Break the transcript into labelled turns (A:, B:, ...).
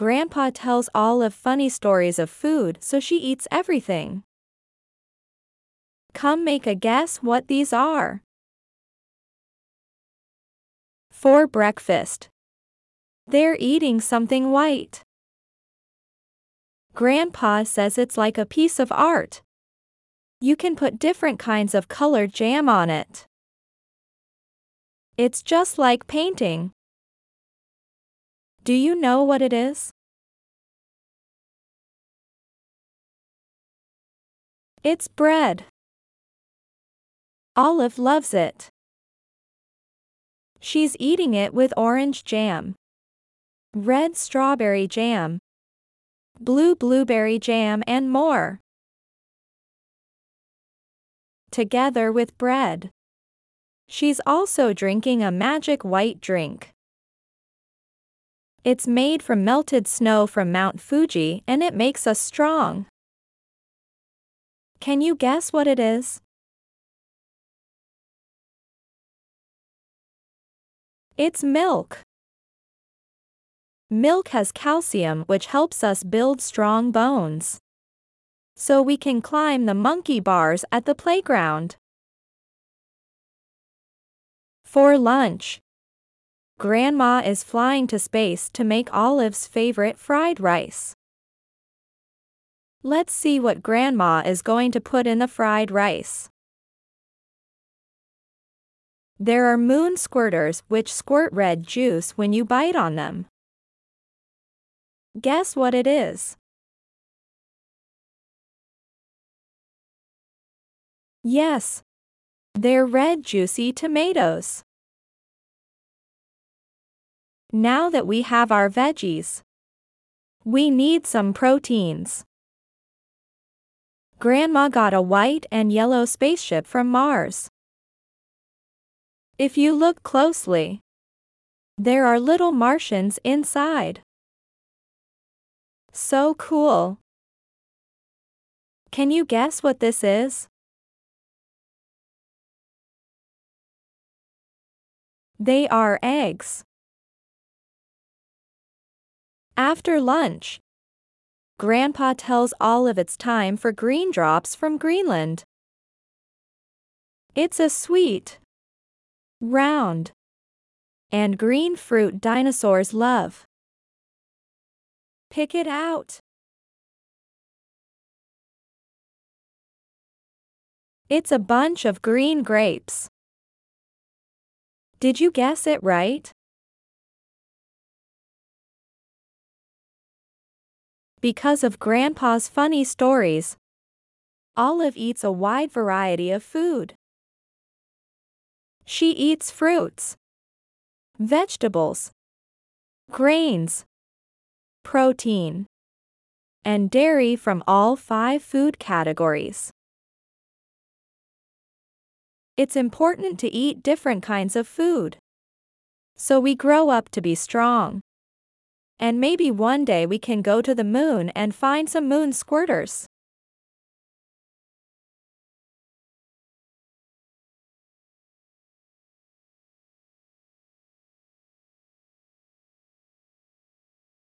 A: Grandpa tells all of funny stories of food so she eats everything. Come make a guess what these are. For breakfast. They're eating something white. Grandpa says it's like a piece of art. You can put different kinds of colored jam on it. It's just like painting. Do you know what it is? It's bread. Olive loves it. She's eating it with orange jam, red strawberry jam, blue blueberry jam and more. Together with bread. She's also drinking a magic white drink. It's made from melted snow from Mount Fuji and it makes us strong. Can you guess what it is? It's milk. Milk has calcium which helps us build strong bones. So we can climb the monkey bars at the playground. For lunch. Grandma is flying to space to make Olive's favorite fried rice. Let's see what Grandma is going to put in the fried rice. There are moon squirters which squirt red juice when you bite on them. Guess what it is? Yes. They're red juicy tomatoes. Now that we have our veggies, we need some proteins. Grandma got a white and yellow spaceship from Mars. If you look closely, there are little Martians inside. So cool. Can you guess what this is? They are eggs. After lunch, Grandpa tells Olive it's time for green drops from Greenland. It's a sweet, round, and green fruit dinosaurs love. Pick it out. It's a bunch of green grapes. Did you guess it right? Because of Grandpa's funny stories, Olive eats a wide variety of food. She eats fruits, vegetables, grains, protein, and dairy from all five food categories. It's important to eat different kinds of food. So we grow up to be strong. And maybe one day we can go to the moon and find some moon squirters.